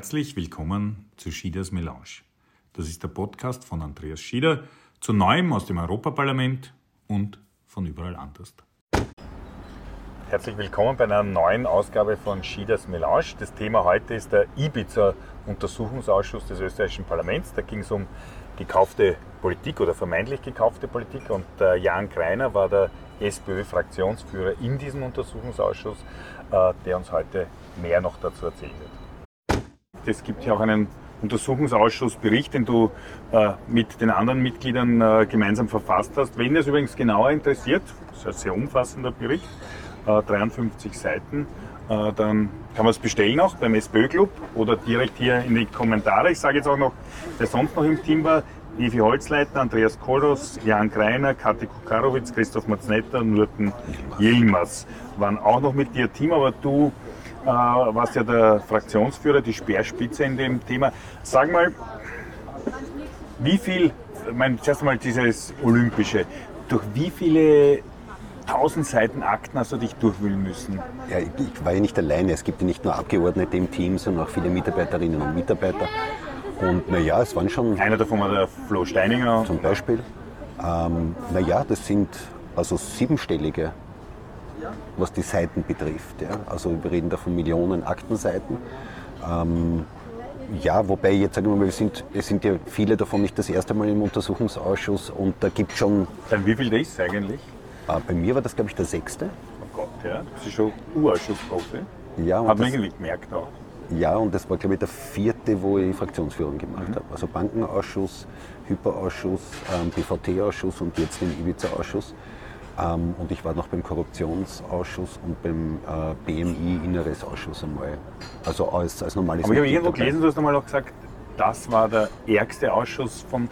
Herzlich willkommen zu Schieders Melange. Das ist der Podcast von Andreas Schieder zu Neuem aus dem Europaparlament und von überall anders. Herzlich willkommen bei einer neuen Ausgabe von Schieders Melange. Das Thema heute ist der Ibiza-Untersuchungsausschuss des österreichischen Parlaments. Da ging es um gekaufte Politik oder vermeintlich gekaufte Politik und äh, Jan Kreiner war der SPÖ-Fraktionsführer in diesem Untersuchungsausschuss, äh, der uns heute mehr noch dazu erzählen wird. Es gibt ja auch einen Untersuchungsausschussbericht, den du äh, mit den anderen Mitgliedern äh, gemeinsam verfasst hast. Wenn es übrigens genauer interessiert, das ist ein sehr umfassender Bericht, 53 äh, Seiten, äh, dann kann man es bestellen auch beim SPÖ-Club oder direkt hier in die Kommentare. Ich sage jetzt auch noch, wer sonst noch im Team war, Evi Holzleiter, Andreas Koros, Jan Greiner, Kati Kukarowitz, Christoph Matznetter, Nurten Yilmaz waren auch noch mit dir Team, aber du äh, warst ja der Fraktionsführer, die Speerspitze in dem Thema. Sag mal, wie viel, ich meine, zuerst einmal dieses Olympische, durch wie viele tausend Seiten Akten hast du dich durchwühlen müssen? Ja, ich, ich war ja nicht alleine. Es gibt ja nicht nur Abgeordnete im Team, sondern auch viele Mitarbeiterinnen und Mitarbeiter. Und naja, es waren schon. Einer davon war der Flo Steininger. Zum Beispiel. Ähm, naja, das sind also siebenstellige, was die Seiten betrifft. Ja. Also wir reden da von Millionen Aktenseiten. Ähm, ja, wobei jetzt sagen wir mal, es sind, es sind ja viele davon nicht das erste Mal im Untersuchungsausschuss und da gibt es schon. Dann wie viel ist eigentlich? Äh, bei mir war das, glaube ich, der sechste. Oh Gott, ja, du bist schon Urausschussprofi. Ja, Hat man irgendwie gemerkt auch. Ja, und das war, glaube ich, der vierte, wo ich Fraktionsführung gemacht mhm. habe. Also Bankenausschuss, Hyperausschuss, ähm, BVT-Ausschuss und jetzt den Ibiza-Ausschuss. Ähm, und ich war noch beim Korruptionsausschuss und beim äh, BMI Inneres-Ausschuss einmal. Also als, als normales Aber ich habe irgendwo gelesen, du hast einmal auch gesagt, das war der ärgste Ausschuss von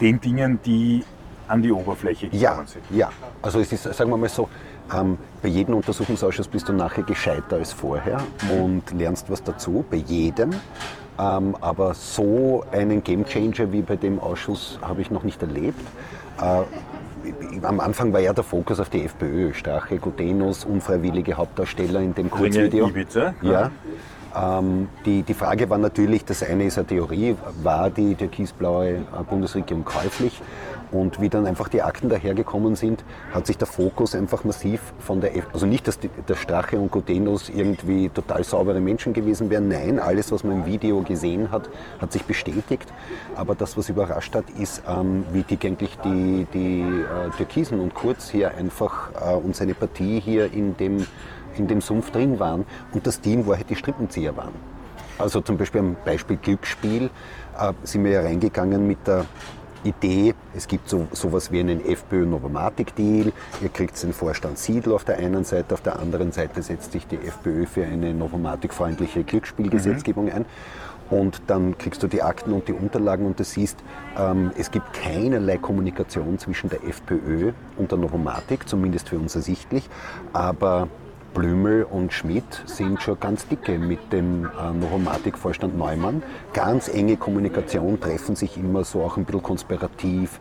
den Dingen, die an die Oberfläche gekommen ja, sind. Ja, also es ist, sagen wir mal so, ähm, bei jedem Untersuchungsausschuss bist du nachher gescheiter als vorher mhm. und lernst was dazu, bei jedem. Ähm, aber so einen Gamechanger wie bei dem Ausschuss habe ich noch nicht erlebt. Äh, am Anfang war ja der Fokus auf die FPÖ, Strache, Gutenus, unfreiwillige Hauptdarsteller in dem Kurzvideo. Ibiza, ja. Ähm, die, die Frage war natürlich, das eine ist eine Theorie, war die türkisblaue Bundesregierung käuflich? Und wie dann einfach die Akten dahergekommen sind, hat sich der Fokus einfach massiv von der, F also nicht, dass die, der Strache und Gutenus irgendwie total saubere Menschen gewesen wären, nein, alles, was man im Video gesehen hat, hat sich bestätigt. Aber das, was überrascht hat, ist, ähm, wie dick eigentlich die, die äh, Türkisen und Kurz hier einfach äh, und seine Partie hier in dem, in dem Sumpf drin waren und das Team, wo halt die Strippenzieher waren. Also zum Beispiel am Beispiel Glücksspiel äh, sind wir ja reingegangen mit der Idee, es gibt so sowas wie einen FPÖ-Novomatic-Deal. Ihr kriegt den Vorstand Siedl auf der einen Seite, auf der anderen Seite setzt sich die FPÖ für eine Novomatic-freundliche Glücksspielgesetzgebung mhm. ein. Und dann kriegst du die Akten und die Unterlagen und du siehst, ähm, es gibt keinerlei Kommunikation zwischen der FPÖ und der Novomatic, zumindest für uns ersichtlich. Aber Blümel und Schmidt sind schon ganz dicke mit dem äh, Novomatic-Vorstand Neumann. Ganz enge Kommunikation, treffen sich immer so auch ein bisschen konspirativ.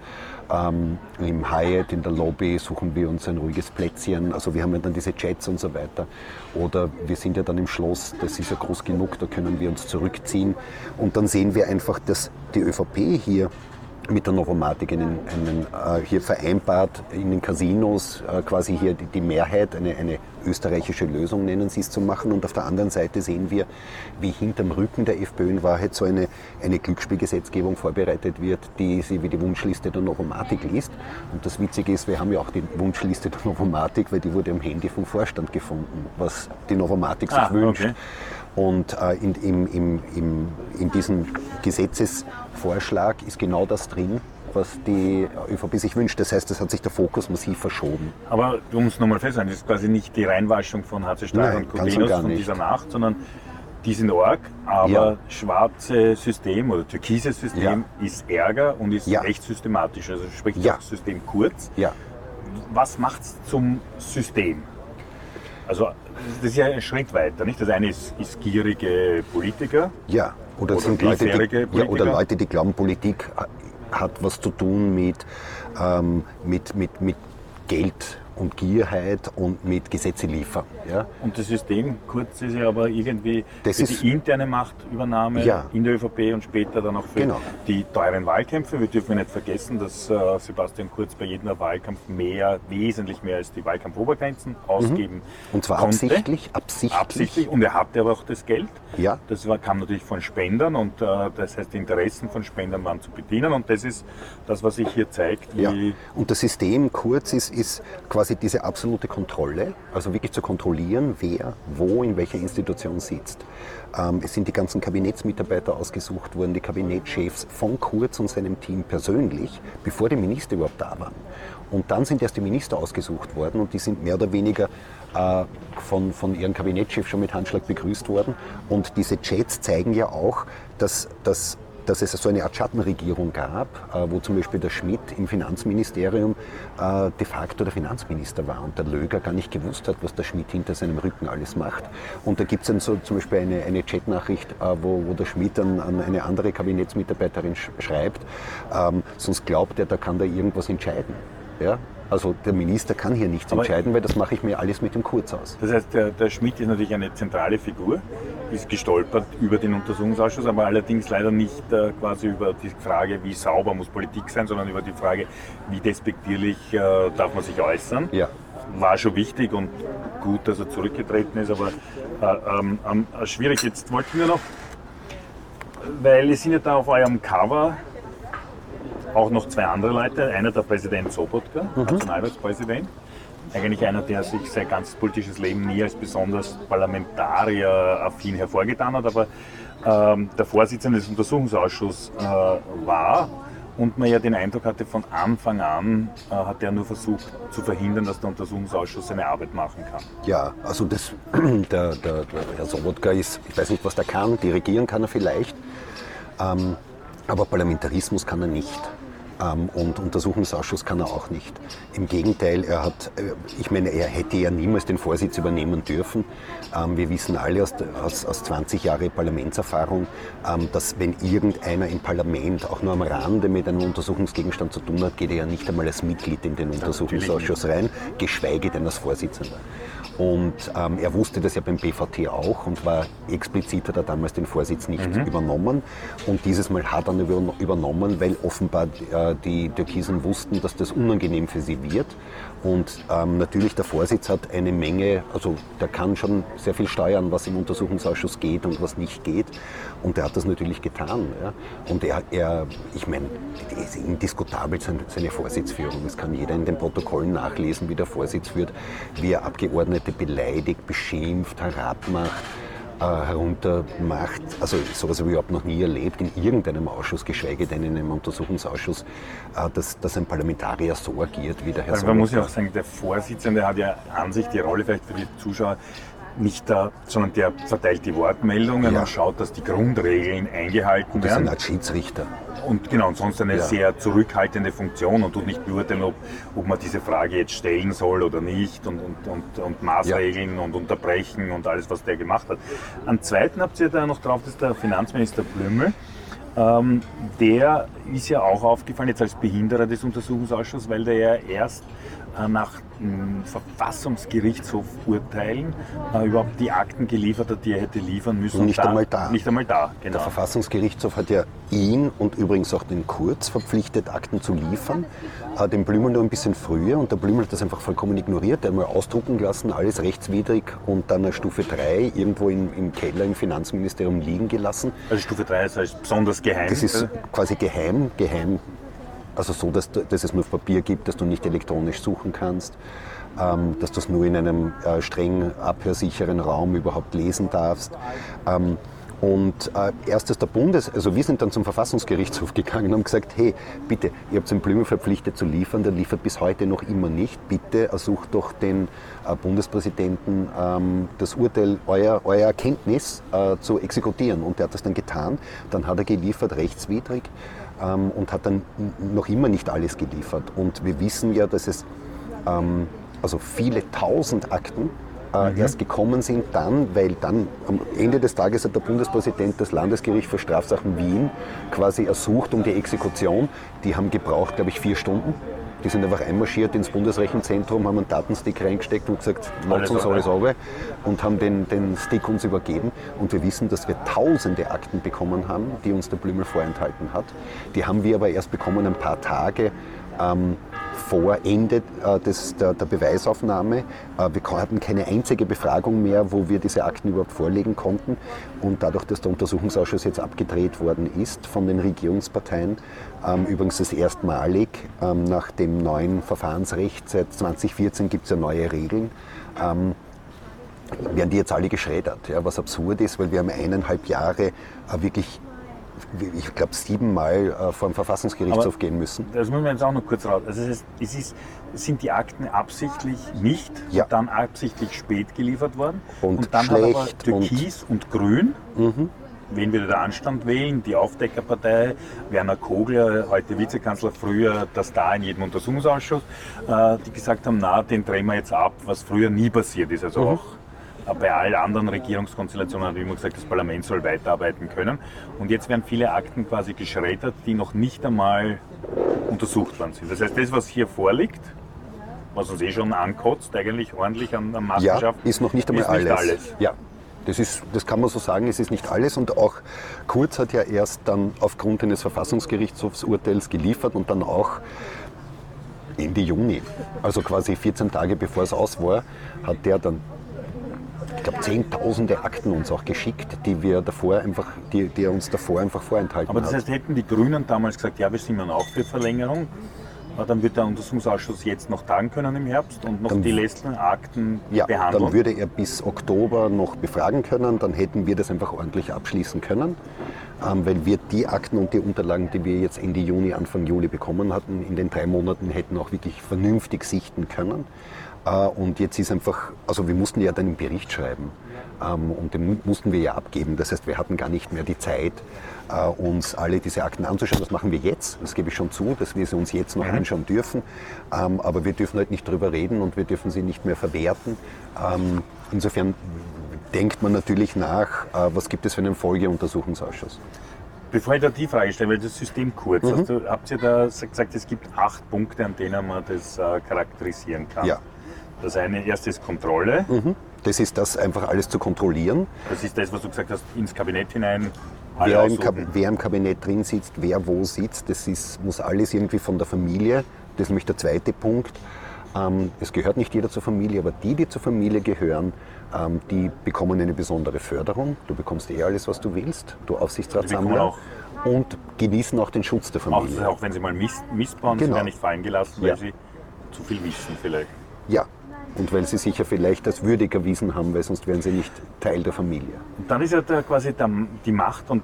Ähm, Im Hyatt, in der Lobby suchen wir uns ein ruhiges Plätzchen. Also wir haben ja dann diese Chats und so weiter. Oder wir sind ja dann im Schloss, das ist ja groß genug, da können wir uns zurückziehen. Und dann sehen wir einfach, dass die ÖVP hier mit der Novomatik einen, einen, äh, hier vereinbart, in den Casinos äh, quasi hier die, die Mehrheit, eine, eine, österreichische Lösung nennen sie es zu machen. Und auf der anderen Seite sehen wir, wie hinterm Rücken der FPÖ in Wahrheit so eine, eine Glücksspielgesetzgebung vorbereitet wird, die sie wie die Wunschliste der Novomatik liest. Und das Witzige ist, wir haben ja auch die Wunschliste der Novomatik, weil die wurde am Handy vom Vorstand gefunden, was die Novomatik sich ah, wünscht. Okay. Und äh, in, in, in, in diesem Gesetzesvorschlag ist genau das drin, was die ÖVP sich wünscht. Das heißt, es hat sich der Fokus massiv verschoben. Aber um es nochmal festzuhalten, das ist quasi nicht die Reinwaschung von HC Stahl und Codenos von dieser Nacht, sondern die sind arg, aber ja. schwarze System oder türkises System ja. ist ärger und ist ja. recht systematisch. Also sprich ja. das System kurz. Ja. Was macht es zum System? Also das ist ja ein Schritt weiter, nicht? Das eine ist, ist gierige Politiker. Ja, oder, oder sind Leute, die, ja, oder Leute, die glauben, Politik hat was zu tun mit, ähm, mit, mit, mit Geld und Gierheit und mit Gesetze liefern. Ja. Und das System kurz ist ja aber irgendwie Das für ist- die interne Machtübernahme Ja. in der ÖVP und später dann auch für Genau. die teuren Wahlkämpfe. Wir dürfen nicht vergessen, dass äh, Sebastian Kurz bei jedem Wahlkampf mehr, wesentlich mehr als die Wahlkampfobergrenzen ausgeben Mhm. Und zwar konnte. absichtlich, absichtlich. Absichtlich. Und er hatte aber auch das Geld. Ja. Das war, kam natürlich von Spendern und äh, das heißt, die Interessen von Spendern waren zu bedienen. Und das ist das, was sich hier zeigt, Ja. Und das System kurz ist, ist quasi diese absolute Kontrolle, also wirklich zu kontrollieren, wer wo in welcher Institution sitzt. Ähm, es sind die ganzen Kabinettsmitarbeiter ausgesucht worden, die Kabinettschefs von Kurz und seinem Team persönlich, bevor die Minister überhaupt da waren. Und dann sind erst die Minister ausgesucht worden und die sind mehr oder weniger äh, von, von ihrem Kabinettschef schon mit Handschlag begrüßt worden. Und diese Chats zeigen ja auch, dass, dass dass es so eine Art Schattenregierung gab, äh, wo zum Beispiel der Schmidt im Finanzministerium äh, de facto der Finanzminister war und der Löger gar nicht gewusst hat, was der Schmidt hinter seinem Rücken alles macht. Und da gibt es dann so zum Beispiel eine, eine Chatnachricht, äh, wo, wo der Schmidt an, an eine andere Kabinettsmitarbeiterin sch schreibt, ähm, sonst glaubt er, da kann da irgendwas entscheiden. Ja? Also der Minister kann hier nichts Aber- entscheiden, weil das mache ich mir alles mit dem Kurz aus. Das heißt, der, der Schmidt ist natürlich eine zentrale Figur, ist gestolpert über den Untersuchungsausschuss, aber allerdings leider nicht äh, quasi über die Frage, wie sauber muss Politik sein, sondern über die Frage, wie despektierlich äh, darf man sich äußern. Ja. War schon wichtig und gut, dass er zurückgetreten ist, aber äh, ähm, ähm, schwierig. Jetzt wollten wir noch, weil es sind ja da auf eurem Cover auch noch zwei andere Leute. Einer der Präsident Sobotka, Nationalratspräsident. Eigentlich einer, der sich sein ganzes politisches Leben nie als besonders parlamentarier-affin hervorgetan hat, aber ähm, der Vorsitzende des Untersuchungsausschusses äh, war und man ja den Eindruck hatte, von Anfang an äh, hat er nur versucht zu verhindern, dass der Untersuchungsausschuss seine Arbeit machen kann. Ja, also das, der, der, der Herr Sobotka ist, ich weiß nicht, was der kann, dirigieren kann er vielleicht, ähm, aber Parlamentarismus kann er nicht. Ähm, und Untersuchungsausschuss kann er auch nicht. Im Gegenteil, er hat, äh, ich meine, er hätte ja niemals den Vorsitz übernehmen dürfen. Ähm, wir wissen alle aus, aus, aus 20 Jahren Parlamentserfahrung, ähm, dass wenn irgendeiner im Parlament auch nur am Rande mit einem Untersuchungsgegenstand zu tun hat, geht er ja nicht einmal als Mitglied in den Untersuchungsausschuss rein, geschweige denn als Vorsitzender. Und ähm, er wusste das ja beim BVT auch und war explizit hat er damals den Vorsitz nicht übernommen. Und dieses Mal hat er ihn über- übernommen, weil offenbar äh, die Türkisen wussten, dass das unangenehm für sie wird. Und ähm, natürlich der Vorsitz hat eine Menge, also der kann schon sehr viel steuern, was im Untersuchungsausschuss geht und was nicht geht. Und er hat das natürlich getan. Ja. Und er, er, ich meine, ist indiskutabel seine, seine Vorsitzführung. Das kann jeder in den Protokollen nachlesen, wie der Vorsitz führt, wie er Abgeordnete beleidigt, beschimpft, herabmacht äh, heruntermacht. Also sowas habe ich überhaupt noch nie erlebt in irgendeinem Ausschuss, geschweige denn in einem Untersuchungsausschuss, äh, dass, dass ein Parlamentarier so agiert wie der Herr Also man muss ja auch sagen, der Vorsitzende hat ja an sich die Rolle vielleicht für die Zuschauer nicht da, sondern der verteilt die Wortmeldungen Ja. und schaut, dass die Grundregeln eingehalten Das ist eine werden. Art Schiedsrichter. Und genau, und sonst eine Ja. sehr zurückhaltende Funktion und tut nicht beurteilen, ob, ob man diese Frage jetzt stellen soll oder nicht und, und, und, und Maßregeln und unterbrechen und alles, was der gemacht hat. Am zweiten habt ihr da noch drauf, das ist der Finanzminister Blümel. Ähm, der ist ja auch aufgefallen jetzt als Behinderer des Untersuchungsausschusses, weil der ja erst äh, nach mh, Verfassungsgerichtshofurteilen äh, überhaupt die Akten geliefert hat, die er hätte liefern müssen. Und nicht da, einmal da. Nicht einmal da, Der genau. Verfassungsgerichtshof hat ja ihn und übrigens auch den Kurz verpflichtet, Akten zu liefern. Äh, Den Blümel nur ein bisschen früher und der Blümel hat das einfach vollkommen ignoriert. Der hat mal ausdrucken lassen, alles rechtswidrig und dann eine Stufe 3 irgendwo in, im Keller im Finanzministerium liegen gelassen. Also Stufe 3 ist als besonders geheim. Das ist quasi geheim, geheim. Also so, dass, dass es nur auf Papier gibt, dass du nicht elektronisch suchen kannst, ähm, dass du es nur in einem äh, streng abhörsicheren Raum überhaupt lesen darfst. Ähm, und äh, erst ist der Bundes, also wir sind dann zum Verfassungsgerichtshof gegangen und haben gesagt, hey, bitte, ihr habt den Blümel verpflichtet zu liefern, der liefert bis heute noch immer nicht. Bitte ersucht doch den äh, Bundespräsidenten ähm, das Urteil, euer, euer Erkenntnis äh, zu exekutieren. Und der hat das dann getan. Dann hat er geliefert, rechtswidrig, ähm, und hat dann noch immer nicht alles geliefert. Und wir wissen ja, dass es ähm, also viele tausend Akten äh, erst gekommen sind dann, weil dann am Ende des Tages hat der Bundespräsident das Landesgericht für Strafsachen Wien quasi ersucht um die Exekution. Die haben gebraucht, glaube ich, vier Stunden. Die sind einfach einmarschiert ins Bundesrechenzentrum, haben einen Datenstick reingesteckt und gesagt, lasst uns alles runter und haben den, den Stick uns übergeben. Und wir wissen, dass wir tausende Akten bekommen haben, die uns der Blümel vorenthalten hat. Die haben wir aber erst bekommen ein paar Tage ähm, vor Ende äh, des, der, der Beweisaufnahme. Äh, wir hatten keine einzige Befragung mehr, wo wir diese Akten überhaupt vorlegen konnten. Und dadurch, dass der Untersuchungsausschuss jetzt abgedreht worden ist von den Regierungsparteien, ähm, übrigens das erstmalig ähm, nach dem neuen Verfahrensrecht, seit 2014 gibt es ja neue Regeln, ähm, werden die jetzt alle geschreddert. Ja, was absurd ist, weil wir haben eineinhalb Jahre äh, wirklich, ich glaube, siebenmal äh, vor dem Verfassungsgerichtshof Aber- gehen müssen. Das müssen wir jetzt auch noch kurz raus. Also es ist, es ist, sind die Akten absichtlich nicht Ja. und dann absichtlich spät geliefert worden. Und dann hat aber schlecht und- Mhm. Türkis und, Grün, wen würde der Anstand wählen? Die Aufdeckerpartei, Werner Kogler, heute Vizekanzler, früher der Star in jedem Untersuchungsausschuss, äh, die gesagt haben, na, den drehen wir jetzt ab, was früher nie passiert ist. Also Mhm. auch bei allen anderen Regierungskonstellationen hat immer gesagt, das Parlament soll weiterarbeiten können. Und jetzt werden viele Akten quasi geschreddert, die noch nicht einmal untersucht worden sind. Das heißt, das, was hier vorliegt, was uns eh schon ankotzt, eigentlich ordentlich an, an Ja, Machenschaft, ist noch nicht einmal ist alles. Nicht alles. Ja, das, ist, das kann man so sagen, es ist nicht alles. Und auch Kurz hat ja erst dann aufgrund eines Verfassungsgerichtshofsurteils geliefert und dann auch Ende Juni, also quasi 14 Tage bevor es aus war, hat der dann, glaube, zehntausende Akten uns auch geschickt, die wir davor einfach, die, die er uns davor einfach vorenthalten Aber das hat. heißt, hätten die Grünen damals gesagt, ja, wir sind dann auch für Verlängerung, dann wird der Untersuchungsausschuss jetzt noch tagen können im Herbst und noch Dann- die letzten Akten Ja, behandeln. dann würde er bis Oktober noch befragen können, dann hätten wir das einfach ordentlich abschließen können, ähm, weil wir die Akten und die Unterlagen, die wir jetzt Ende Juni, Anfang Juli bekommen hatten, in den drei Monaten hätten auch wirklich vernünftig sichten können. Äh, und jetzt ist einfach, also wir mussten ja dann einen Bericht schreiben ähm, und den mu- mussten wir ja abgeben. Das heißt, wir hatten gar nicht mehr die Zeit, äh, uns alle diese Akten anzuschauen. Das machen wir jetzt, das gebe ich schon zu, dass wir sie uns jetzt noch anschauen dürfen. Ähm, aber wir dürfen halt nicht drüber reden und wir dürfen sie nicht mehr verwerten. Ähm, insofern denkt man natürlich nach, äh, was gibt es für einen Folgeuntersuchungsausschuss. Bevor ich da die Frage stelle, weil das System kurz, Mhm. hast du, habt ihr da gesagt, es gibt acht Punkte, an denen man das äh, charakterisieren kann? Ja. Das eine erste ist Kontrolle. Mhm. Das ist das, einfach alles zu kontrollieren. Das ist das, was du gesagt hast, ins Kabinett hinein. Wer im. Kab wer im Kabinett drin sitzt, wer wo sitzt, das ist, muss alles irgendwie von der Familie. Das ist nämlich der zweite Punkt. Ähm, es gehört nicht jeder zur Familie, aber die, die zur Familie gehören, ähm, die bekommen eine besondere Förderung. Du bekommst eh alles, was du willst, du Aufsichtsratssammler. auch- Und genießen auch den Schutz der Auch, Familie. auch wenn sie mal miss, missbauen, Genau. werden nicht fallen gelassen, weil Ja. sie zu viel wissen vielleicht. Ja, und weil sie sich ja vielleicht als würdig erwiesen haben, weil sonst wären sie nicht Teil der Familie. Und dann ist ja der, quasi der, die Macht und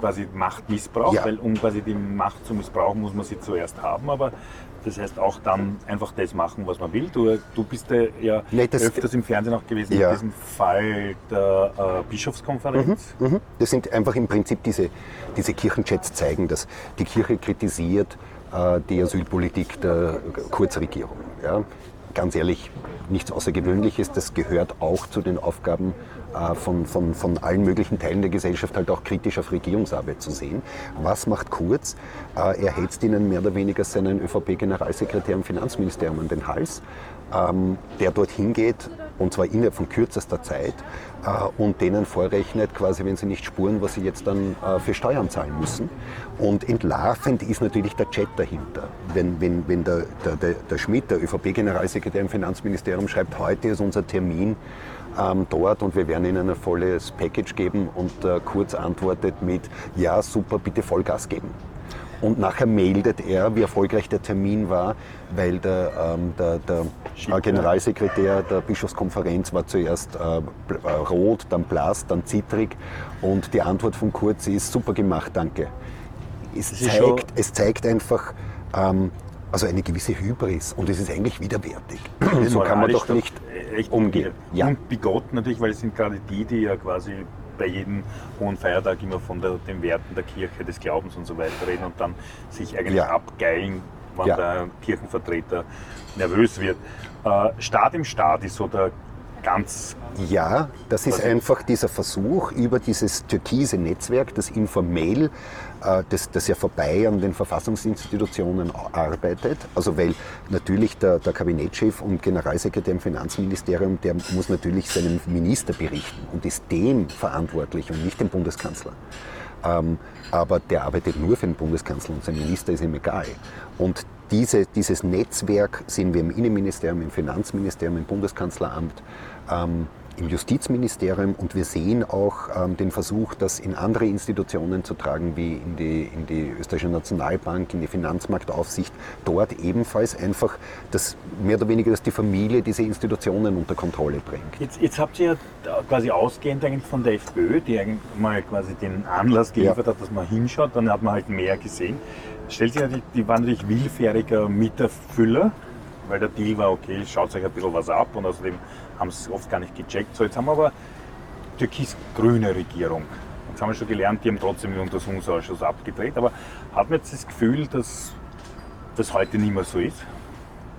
quasi Machtmissbrauch, Ja. weil um quasi die Macht zu missbrauchen, muss man sie zuerst haben, aber das heißt auch dann einfach das machen, was man will. Du, du bist ja, das- öfters im Fernsehen auch gewesen Ja. in diesem Fall der äh, Bischofskonferenz. Mhm. Das sind einfach im Prinzip diese, diese Kirchenchats zeigen, dass die Kirche kritisiert äh, die Asylpolitik der Kurzregierung. Ja? Ganz ehrlich, nichts Außergewöhnliches. Das gehört auch zu den Aufgaben äh, von, von, von allen möglichen Teilen der Gesellschaft, halt auch kritisch auf Regierungsarbeit zu sehen. Was macht Kurz? Äh, er hetzt ihnen mehr oder weniger seinen ÖVP-Generalsekretär im Finanzministerium an den Hals, ähm, der dorthin geht, und zwar innerhalb von kürzester Zeit, äh, und denen vorrechnet, quasi, wenn sie nicht spuren, was sie jetzt dann äh, für Steuern zahlen müssen. Und entlarvend ist natürlich der Chat dahinter. Wenn, wenn, wenn der, der, der, Schmidt, der ÖVP-Generalsekretär im Finanzministerium, schreibt, heute ist unser Termin ähm, dort und wir werden Ihnen ein volles Package geben und äh, Kurz antwortet mit, ja super, bitte Vollgas geben. Und nachher meldet er, wie erfolgreich der Termin war, weil der, ähm, der, der Generalsekretär der Bischofskonferenz war zuerst äh, äh, rot, dann blass, dann zittrig und die Antwort von Kurz ist super gemacht, danke. Es, zeigt, es zeigt einfach ähm, also eine gewisse Hybris und es ist eigentlich widerwärtig. so kann man doch nicht echt umgehen. Ja. Und bigott natürlich, weil es sind gerade die, die ja quasi bei jedem hohen Feiertag immer von der, den Werten der Kirche, des Glaubens und so weiter reden und dann sich eigentlich Ja. abgeilen, wann Ja. der Kirchenvertreter nervös wird. Äh, Staat im Staat ist so der ganz. Ja, das ist einfach dieser Versuch über dieses türkise Netzwerk, das informell, äh, das, das ja vorbei an den Verfassungsinstitutionen arbeitet. Also weil natürlich der, der Kabinettschef und Generalsekretär im Finanzministerium, der muss natürlich seinem Minister berichten und ist dem verantwortlich und nicht dem Bundeskanzler. Ähm, aber der arbeitet nur für den Bundeskanzler und sein Minister ist ihm egal. Und diese, dieses Netzwerk sehen wir im Innenministerium, im Finanzministerium, im Bundeskanzleramt, ähm, im Justizministerium und wir sehen auch ähm, den Versuch, das in andere Institutionen zu tragen, wie in die, in die Österreichische Nationalbank, in die Finanzmarktaufsicht, dort ebenfalls einfach das, mehr oder weniger, dass die Familie diese Institutionen unter Kontrolle bringt. Jetzt, jetzt habt ihr ja quasi ausgehend eigentlich von der FPÖ, die mal quasi den Anlass geliefert ja. hat, dass man hinschaut, dann hat man halt mehr gesehen. Stellt sich natürlich, die waren natürlich willfähriger Mieterfüller, weil der Deal war, okay, schaut euch ein bisschen was ab und außerdem haben sie es oft gar nicht gecheckt. So, jetzt haben wir aber türkis-grüne Regierung. Jetzt haben wir schon gelernt, die haben trotzdem den Untersuchungsausschuss abgedreht, aber hat man jetzt das Gefühl, dass das heute nicht mehr so ist?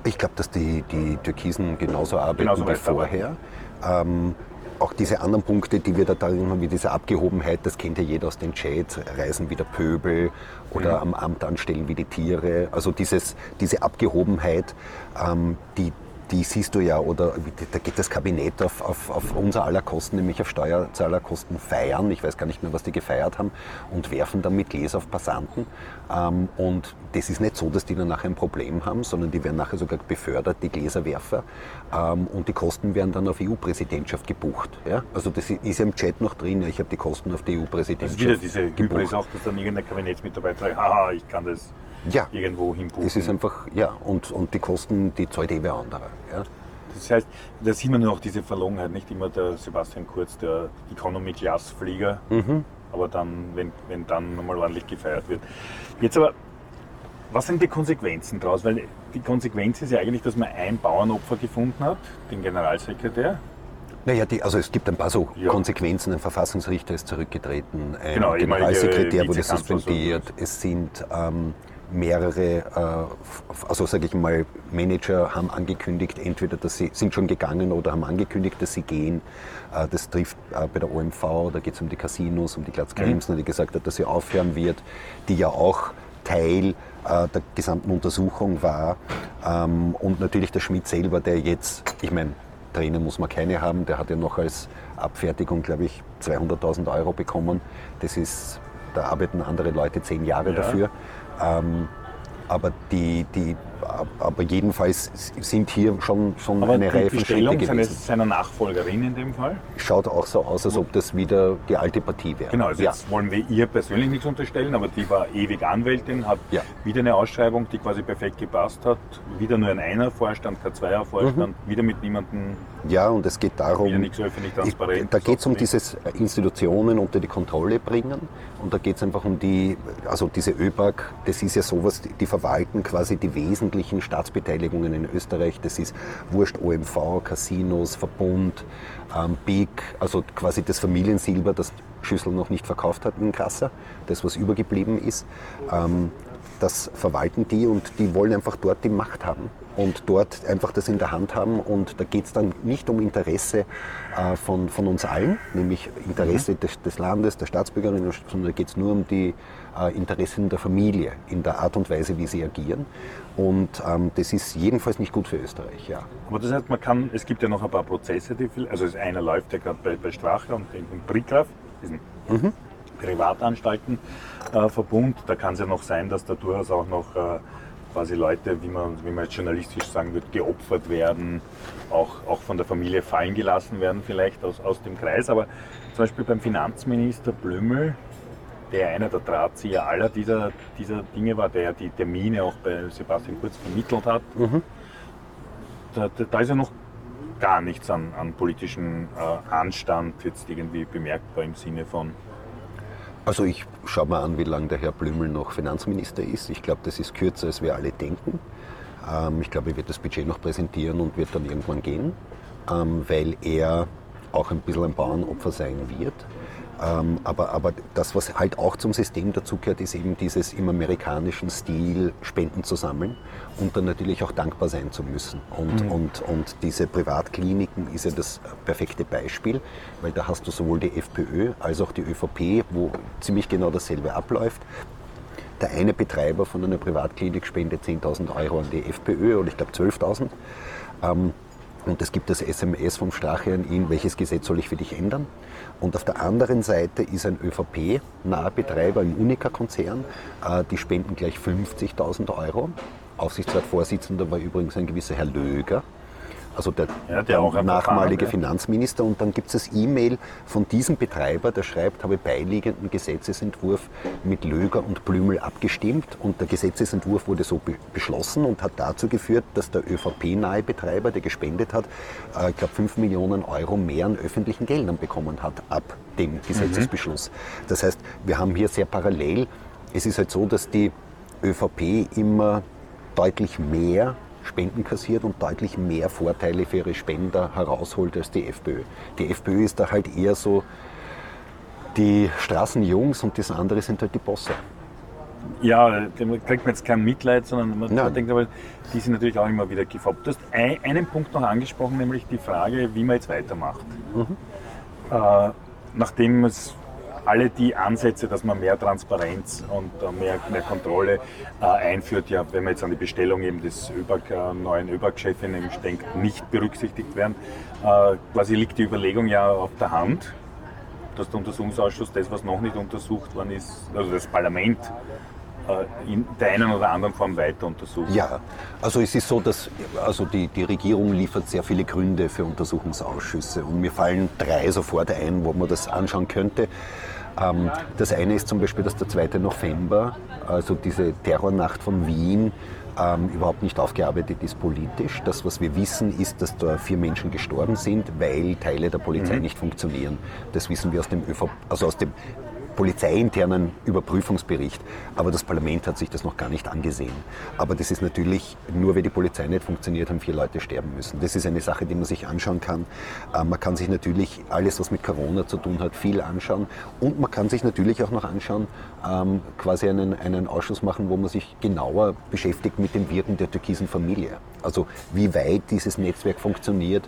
Ich glaube, dass die, die Türkisen genauso arbeiten genauso wie vorher. Ähm, auch diese anderen Punkte, die wir da drin haben, wie diese Abgehobenheit, das kennt ja jeder aus den Chats, Reisen wie der Pöbel oder mhm. am Amt anstellen wie die Tiere. Also dieses, diese Abgehobenheit, ähm, die, die siehst du ja, oder da geht das Kabinett auf, auf, auf unser aller Kosten, nämlich auf Steuerzahlerkosten feiern. Ich weiß gar nicht mehr, was die gefeiert haben und werfen damit Gläser auf Passanten. Ähm, und das ist nicht so, dass die dann nachher ein Problem haben, sondern die werden nachher sogar befördert, die Gläserwerfer. Ähm, und die Kosten werden dann auf EU-Präsidentschaft gebucht. Ja? Also das ist ja im Chat noch drin, ich habe die Kosten auf die EU-Präsidentschaft. Also wieder diese Hybris auch, dass dann irgendein Kabinettsmitarbeiter sagt, haha, ich kann das ja. irgendwo hinbuchen. Es ist einfach, ja, und, und die Kosten, die zahlt eh wer andere. Ja. Das heißt, da sieht man noch diese Verlogenheit, nicht immer der Sebastian Kurz, der Economy-Class-Flieger, mhm. aber dann, wenn, wenn dann nochmal ordentlich gefeiert wird. Jetzt aber, was sind die Konsequenzen daraus? Weil die Konsequenz ist ja eigentlich, dass man ein Bauernopfer gefunden hat, den Generalsekretär, naja, die, also es gibt ein paar so ja. Konsequenzen. Ein Verfassungsrichter ist zurückgetreten, ein genau, Generalsekretär wurde suspendiert. Es sind ähm, mehrere, äh, also sage ich mal, Manager haben angekündigt, entweder dass sie sind schon gegangen oder haben angekündigt, dass sie gehen. Äh, das trifft äh, bei der OMV, da geht es um die Casinos, um die Glatz mhm. die gesagt hat, dass sie aufhören wird, die ja auch Teil der gesamten Untersuchung war. Ähm, und natürlich der Schmidt selber, der jetzt, ich meine, Tränen muss man keine haben, der hat ja noch als Abfertigung, glaube ich, 200.000 Euro bekommen. Das ist, da arbeiten andere Leute zehn Jahre ja. dafür. Ähm, aber, die, die, aber jedenfalls sind hier schon, schon aber eine Reihe von Schritte gewesen. seiner Nachfolgerin in dem Fall? Schaut auch so aus, als ob das wieder die alte Partie wäre. Genau, also ja. jetzt wollen wir ihr persönlich nichts unterstellen, aber die war ewig Anwältin, hat ja. wieder eine Ausschreibung, die quasi perfekt gepasst hat, wieder nur ein einer Vorstand, kein Zweier Vorstand, mhm. wieder mit niemandem. Ja, und es geht darum, wieder nichts öffentlich transparent. Da geht es um dieses Institutionen unter die Kontrolle bringen und da geht es einfach um die, also diese ÖBAG, das ist ja sowas, die verwalten quasi die wesentlichen Staatsbeteiligungen in Österreich. Das ist Wurscht OMV, Casinos, Verbund, ähm, BIG, also quasi das Familiensilber, das Schüssel noch nicht verkauft hat in Kassa, das was übergeblieben ist. Ähm, das verwalten die und die wollen einfach dort die Macht haben und dort einfach das in der Hand haben. Und da geht es dann nicht um Interesse äh, von, von uns allen, nämlich Interesse mhm. des, des, Landes, der Staatsbürgerinnen, sondern da geht es nur um die äh, Interessen der Familie in der Art und Weise, wie sie agieren. Und ähm, das ist jedenfalls nicht gut für Österreich. Ja. Aber das heißt, man kann, es gibt ja noch ein paar Prozesse, die viel, also einer läuft ja gerade bei, bei Strache und in, in Brickgraf, diesen mhm. Privatanstaltenverbund. Äh, da kann es ja noch sein, dass da durchaus auch noch äh, quasi Leute, wie man, wie man jetzt journalistisch sagen würde, geopfert werden, auch, auch von der Familie fallen gelassen werden, vielleicht aus, aus dem Kreis. Aber zum Beispiel beim Finanzminister Blümel, der einer der Drahtzieher aller dieser, dieser Dinge war, der die Termine auch bei Sebastian Kurz vermittelt hat, mhm. da, da, da, ist ja noch gar nichts an, an politischem äh, Anstand jetzt irgendwie bemerkbar im Sinne von also ich schaue mal an, wie lange der Herr Blümel noch Finanzminister ist. Ich glaube, das ist kürzer, als wir alle denken. Ähm, ich glaube, er wird das Budget noch präsentieren und wird dann irgendwann gehen, ähm, weil er auch ein bisschen ein Bauernopfer sein wird. Ähm, aber, aber das, was halt auch zum System dazugehört, ist eben dieses im amerikanischen Stil Spenden zu sammeln und dann natürlich auch dankbar sein zu müssen. Und, mhm. und, und diese Privatkliniken ist ja das perfekte Beispiel, weil da hast du sowohl die FPÖ als auch die ÖVP, wo ziemlich genau dasselbe abläuft. Der eine Betreiber von einer Privatklinik spendet 10.000 Euro an die FPÖ oder ich glaube 12.000. Ähm, und es gibt das SMS vom Strache an ihn, welches Gesetz soll ich für dich ändern? Und auf der anderen Seite ist ein ÖVP-naher Betreiber im Unica-Konzern, äh, die spenden gleich 50.000 Euro. Aufsichtsratsvorsitzender war übrigens ein gewisser Herr Löger also der, ja, der, nachmalige ja. Finanzminister. Und dann gibt es das E-Mail von diesem Betreiber, der schreibt, habe beiliegenden Gesetzesentwurf mit Löger und Blümel abgestimmt und der Gesetzesentwurf wurde so be beschlossen und hat dazu geführt, dass der ÖVP-nahe Betreiber, der gespendet hat, äh, ich glaube 5 Millionen Euro mehr an öffentlichen Geldern bekommen hat ab dem Gesetzesbeschluss. Mhm. Das heißt, wir haben hier sehr parallel, es ist halt so, dass die ÖVP immer deutlich mehr Spenden kassiert und deutlich mehr Vorteile für ihre Spender herausholt als die FPÖ. Die FPÖ ist da halt eher so die Straßenjungs und das andere sind halt die Bosse. Ja, da kriegt man jetzt kein Mitleid, sondern man, man denkt aber, die sind natürlich auch immer wieder gefoppt. Du hast einen Punkt noch angesprochen, nämlich die Frage, wie man jetzt weitermacht. Mhm. Äh, nachdem es alle die Ansätze, dass man mehr Transparenz und äh, mehr, mehr Kontrolle äh, einführt, ja, wenn man jetzt an die Bestellung eben des ÖBAG, äh, neuen ÖBAG-Chefin denkt, nicht berücksichtigt werden. Äh, quasi liegt die Überlegung ja auf der Hand, dass der Untersuchungsausschuss das, was noch nicht untersucht worden ist, also das Parlament, äh, in der einen oder anderen Form weiter untersucht. Ja, also es ist so, dass also die, die Regierung liefert sehr viele Gründe für Untersuchungsausschüsse und mir fallen drei sofort ein, wo man das anschauen könnte. Ähm, das eine ist zum Beispiel, dass der 2. November, also diese Terrornacht von Wien, ähm, überhaupt nicht aufgearbeitet ist politisch. Das, was wir wissen, ist, dass da vier Menschen gestorben sind, weil Teile der Polizei mhm. nicht funktionieren. Das wissen wir aus dem, ÖV, also aus dem polizeiinternen Überprüfungsbericht. Aber das Parlament hat sich das noch gar nicht angesehen. Aber das ist natürlich, nur weil die Polizei nicht funktioniert, haben vier Leute sterben müssen. Das ist eine Sache, die man sich anschauen kann. Äh, man kann sich natürlich alles, was mit Corona zu tun hat, viel anschauen. Und man kann sich natürlich auch noch anschauen, ähm, quasi einen, einen Ausschuss machen, wo man sich genauer beschäftigt mit dem Wirken der türkisen Familie. Also wie weit dieses Netzwerk funktioniert.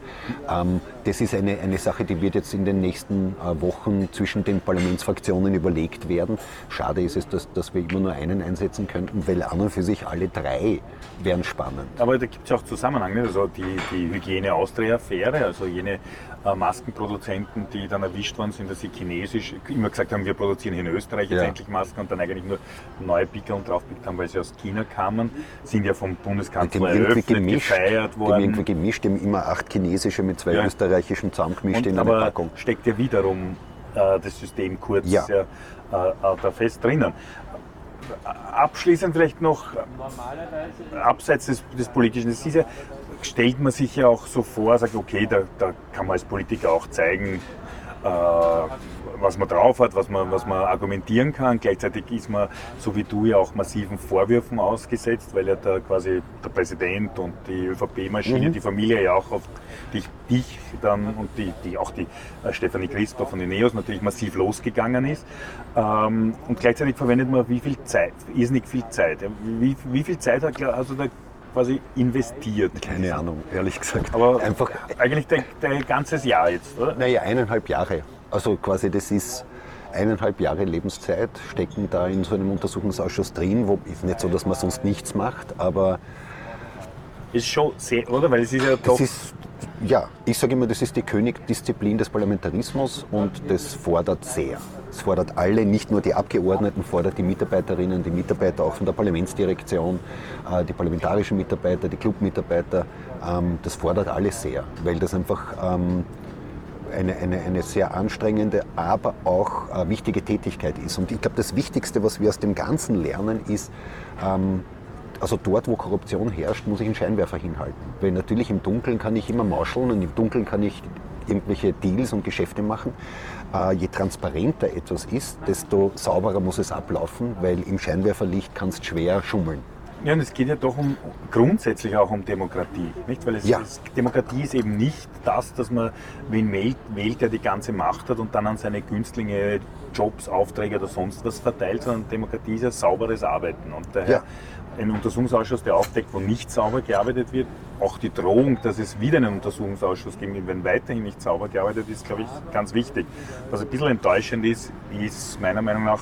Ähm, das ist eine, eine Sache, die wird jetzt in den nächsten äh, Wochen zwischen den Parlamentsfraktionen überlegt werden. Schade ist es, dass, dass wir immer nur einen einsetzen könnten, weil an und für sich alle drei wären spannend. Aber da gibt es auch Zusammenhang, ne? also die, die Hygiene-Austria-Affäre, also jene Maskenproduzenten, die dann erwischt worden sind, dass sie chinesisch immer gesagt haben, wir produzieren hier in Österreich jetzt ja. endlich Masken und dann eigentlich nur neue Pickel draufgepickt haben, weil sie aus China kamen, sind ja vom Bundeskanzler eröffnet, gemischt, gefeiert worden. Die irgendwie gemischt, die haben immer acht chinesische mit zwei ja. österreichischen zusammengemischt und, in einer Packung. steckt ja wiederum äh, das System kurz ja. ja äh, da fest drinnen. Abschließend vielleicht noch, abseits des, des Politischen, das ist ja, stellt man sich ja auch so vor, sagt, okay, da, da kann man als Politiker auch zeigen, äh, was man drauf hat, was man, was man argumentieren kann. Gleichzeitig ist man, so wie du, ja auch massiven Vorwürfen ausgesetzt, weil ja da quasi der Präsident und die ÖVP-Maschine, mhm. die Familie ja auch auf dich, dich dann und die, die auch die äh, Stefanie Christoph von den Neos natürlich massiv losgegangen ist. Ähm, und gleichzeitig verwendet man wie viel Zeit, irrsinnig viel Zeit. Wie, wie viel Zeit hat also der quasi investiert? Keine Ahnung, ehrlich gesagt. Aber einfach eigentlich dein, dein ganzes Jahr jetzt, oder? Naja, eineinhalb Jahre. Also quasi das ist eineinhalb Jahre Lebenszeit stecken da in so einem Untersuchungsausschuss drin, wo ist nicht so, dass man sonst nichts macht, aber ist schon sehr, oder? Weil es ist ja doch. Ist, ja, ich sage immer, das ist die Königdisziplin des Parlamentarismus und das fordert sehr. Es fordert alle, nicht nur die Abgeordneten, fordert die Mitarbeiterinnen, die Mitarbeiter auch von der Parlamentsdirektion, äh, die parlamentarischen Mitarbeiter, die Clubmitarbeiter. Ähm, das fordert alles sehr, weil das einfach ähm, eine, eine, eine sehr anstrengende, aber auch äh, wichtige Tätigkeit ist. Und ich glaube, das Wichtigste, was wir aus dem Ganzen lernen, ist, ähm, also dort, wo Korruption herrscht, muss ich einen Scheinwerfer hinhalten. Weil natürlich im Dunkeln kann ich immer mauscheln und im Dunkeln kann ich irgendwelche Deals und Geschäfte machen. Äh, je transparenter etwas ist, desto sauberer muss es ablaufen, weil im Scheinwerferlicht kannst du schwer schummeln. Ja, und es geht ja doch um grundsätzlich auch um Demokratie, nicht? Weil es, ja. es, Demokratie ist eben nicht das, dass man wen wählt, wählt, der die ganze Macht hat und dann an seine Günstlinge Jobs, Aufträge oder sonst was verteilt, sondern Demokratie ist ja sauberes Arbeiten. Und daher ja. Ein Untersuchungsausschuss, der aufdeckt, wo nicht sauber gearbeitet wird, auch die Drohung, dass es wieder einen Untersuchungsausschuss geben wird, wenn weiterhin nicht sauber gearbeitet ist, glaube ich, ganz wichtig. Was ein bisschen enttäuschend ist, ist meiner Meinung nach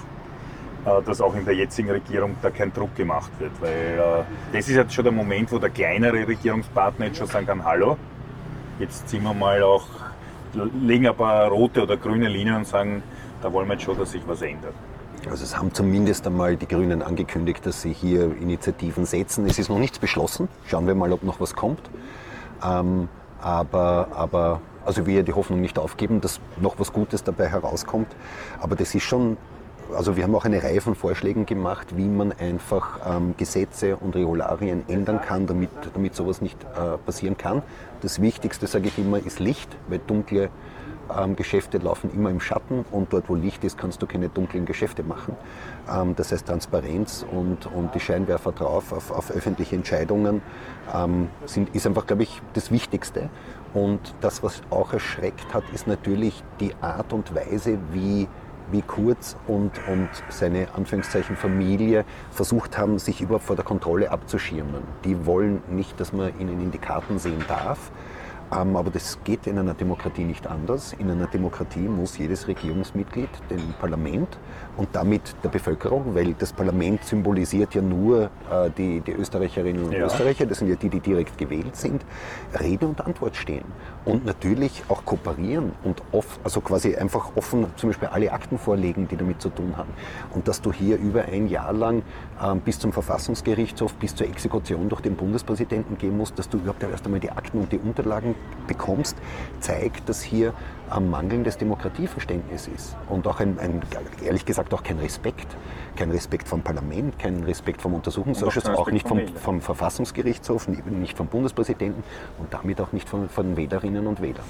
äh, dass auch in der jetzigen Regierung da kein Druck gemacht wird. Weil äh, das ist jetzt schon der Moment, wo der kleinere Regierungspartner jetzt schon sagen kann, hallo, jetzt ziehen wir mal auch, legen ein paar rote oder grüne Linien und sagen, da wollen wir jetzt schon, dass sich was ändert. Also es haben zumindest einmal die Grünen angekündigt, dass sie hier Initiativen setzen. Es ist noch nichts beschlossen. Schauen wir mal, ob noch was kommt. Ähm, aber, aber also wir die Hoffnung nicht aufgeben, dass noch was Gutes dabei herauskommt. Aber das ist schon also wir haben auch eine Reihe von Vorschlägen gemacht, wie man einfach ähm, Gesetze und Regularien ändern kann, damit, damit sowas nicht äh, passieren kann. Das Wichtigste, sage ich immer, ist Licht, weil dunkle ähm, Geschäfte laufen immer im Schatten und dort, wo Licht ist, kannst du keine dunklen Geschäfte machen. Ähm, das heißt, Transparenz und, und die Scheinwerfer drauf auf, auf öffentliche Entscheidungen ähm, sind, ist einfach, glaube ich, das Wichtigste. Und das, was auch erschreckt hat, ist natürlich die Art und Weise, wie wie Kurz und, und seine Anführungszeichen Familie versucht haben, sich überhaupt vor der Kontrolle abzuschirmen. Die wollen nicht, dass man ihnen in die Karten sehen darf. Ähm, aber das geht in einer Demokratie nicht anders. In einer Demokratie muss jedes Regierungsmitglied dem Parlament und damit der Bevölkerung, weil das Parlament symbolisiert ja nur äh, die, die, Österreicherinnen und ja. Österreicher, das sind ja die, die direkt gewählt sind, Rede und Antwort stehen. Und natürlich auch kooperieren und off, also quasi einfach offen zum Beispiel alle Akten vorlegen, die damit zu tun haben. Und dass du hier über ein Jahr lang äh, bis zum Verfassungsgerichtshof, bis zur Exekution durch den Bundespräsidenten gehen musst, dass du überhaupt erst einmal die Akten und die Unterlagen bekommst, zeigt, dass hier ein mangelndes Demokratieverständnis ist. Und auch ein, ein, ehrlich gesagt auch kein Respekt. Kein Respekt vom Parlament, kein Respekt vom Untersuchungsausschuss, auch, auch nicht vom, vom, Verfassungsgerichtshof, nicht vom Bundespräsidenten und damit auch nicht von, von Wählerinnen und Wählern.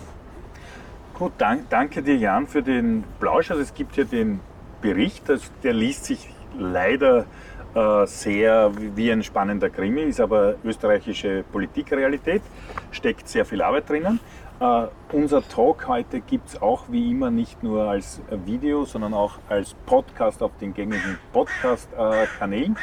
Gut, dank, danke dir Jan für den Plausch. Also es gibt hier den Bericht, der liest sich leider sehr wie ein spannender Krimi, ist aber österreichische Politikrealität, steckt sehr viel Arbeit drinnen. Uh, unser Talk heute gibt es auch wie immer nicht nur als Video, sondern auch als Podcast auf den gängigen Podcast-Kanälen.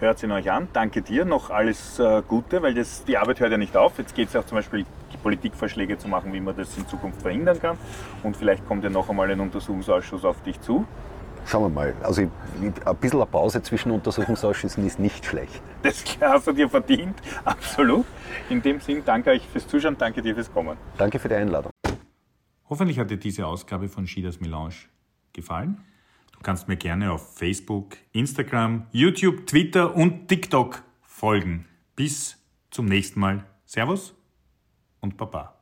Hört ihn euch an. Danke dir. Noch alles uh, Gute, weil das, die Arbeit hört ja nicht auf. Jetzt geht es auch zum Beispiel, Politikvorschläge zu machen, wie man das in Zukunft verhindern kann. Und vielleicht kommt ja noch einmal ein Untersuchungsausschuss auf dich zu. Schauen wir mal. Also ein bisschen eine Pause zwischen Untersuchungsausschüssen ist nicht schlecht. Das hast du dir verdient, absolut. In dem Sinn, danke euch fürs Zuschauen, danke dir fürs Kommen. Danke für die Einladung. Hoffentlich hat dir diese Ausgabe von Schieders Melange gefallen. Du kannst mir gerne auf Facebook, Instagram, YouTube, Twitter und TikTok folgen. Bis zum nächsten Mal. Servus und Baba.